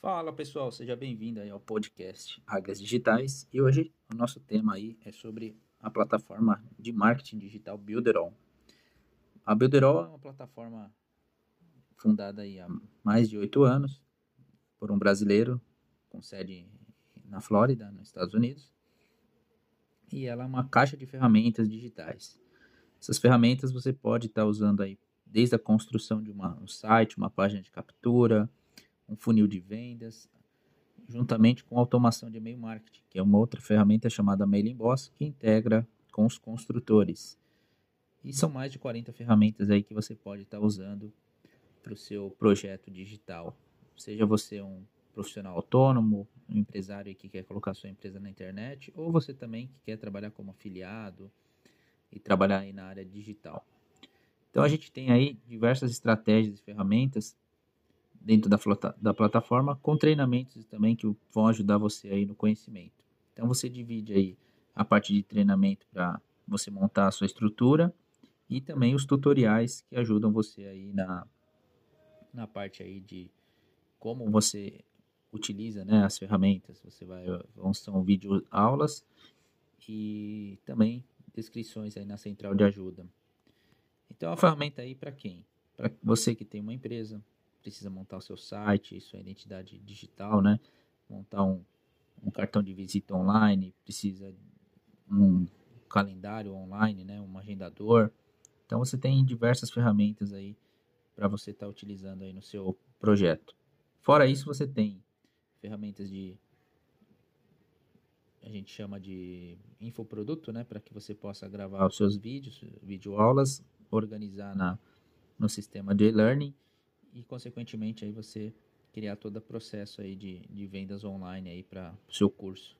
Fala pessoal, seja bem-vindo ao podcast Águias Digitais e hoje o nosso tema aí é sobre a plataforma de marketing digital Builderall. A Builderall é uma plataforma fundada aí há mais de oito anos por um brasileiro com sede na Flórida, nos Estados Unidos, e ela é uma caixa de ferramentas digitais. Essas ferramentas você pode estar usando aí desde a construção de uma, um site, uma página de captura, um funil de vendas, juntamente com automação de e-mail marketing, que é uma outra ferramenta chamada Mailing Boss, que integra com os construtores. E são mais de 40 ferramentas aí que você pode estar usando para o seu projeto digital. Seja você um profissional autônomo, um empresário que quer colocar sua empresa na internet, ou você também que quer trabalhar como afiliado e trabalhar aí na área digital. Então a gente tem aí diversas estratégias e ferramentas dentro da, da plataforma com treinamentos também que vão ajudar você aí no conhecimento. Então você divide aí a parte de treinamento para você montar a sua estrutura e também os tutoriais que ajudam você aí na, na parte aí de como você utiliza né, as ferramentas. Você vai, são vídeo aulas e também descrições aí na central de ajuda. Então, uma ferramenta aí para quem? Para você que tem uma empresa, precisa montar o seu site, sua identidade digital, né? Montar um, um cartão de visita online, precisa um calendário online, né? Um agendador. Então, você tem diversas ferramentas aí para você estar tá utilizando aí no seu projeto. Fora isso, você tem ferramentas de a gente chama de infoproduto, né, para que você possa gravar os seus vídeos, videoaulas, organizar na, no sistema de e-learning e, consequentemente, aí você criar todo o processo aí de, de vendas online aí para o seu curso.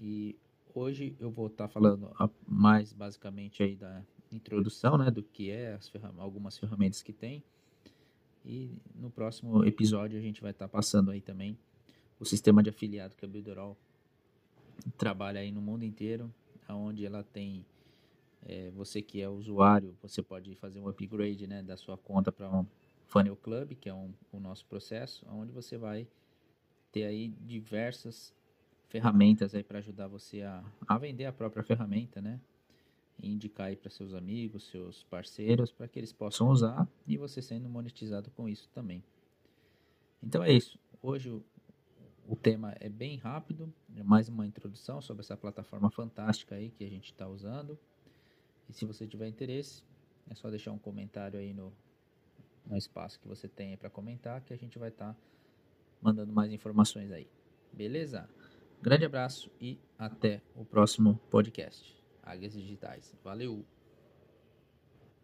E hoje eu vou estar tá falando mais basicamente aí da introdução, né, do que é as ferram algumas ferramentas que tem. E no próximo episódio a gente vai estar tá passando aí também o sistema de afiliado que a Builderall trabalha aí no mundo inteiro, onde ela tem é, você que é usuário, você pode fazer um upgrade né, da sua conta para um Funnel Club, que é um, o nosso processo, onde você vai ter aí diversas ferramentas aí para ajudar você a, a vender a própria ferramenta, né? E indicar aí para seus amigos, seus parceiros, para que eles possam usar e você sendo monetizado com isso também. Então é isso. Hoje o tema é bem rápido, é mais uma introdução sobre essa plataforma fantástica aí que a gente está usando. E se você tiver interesse, é só deixar um comentário aí no, no espaço que você tem para comentar, que a gente vai estar tá mandando mais informações aí. Beleza? Grande abraço e até o próximo podcast. Águias Digitais. Valeu!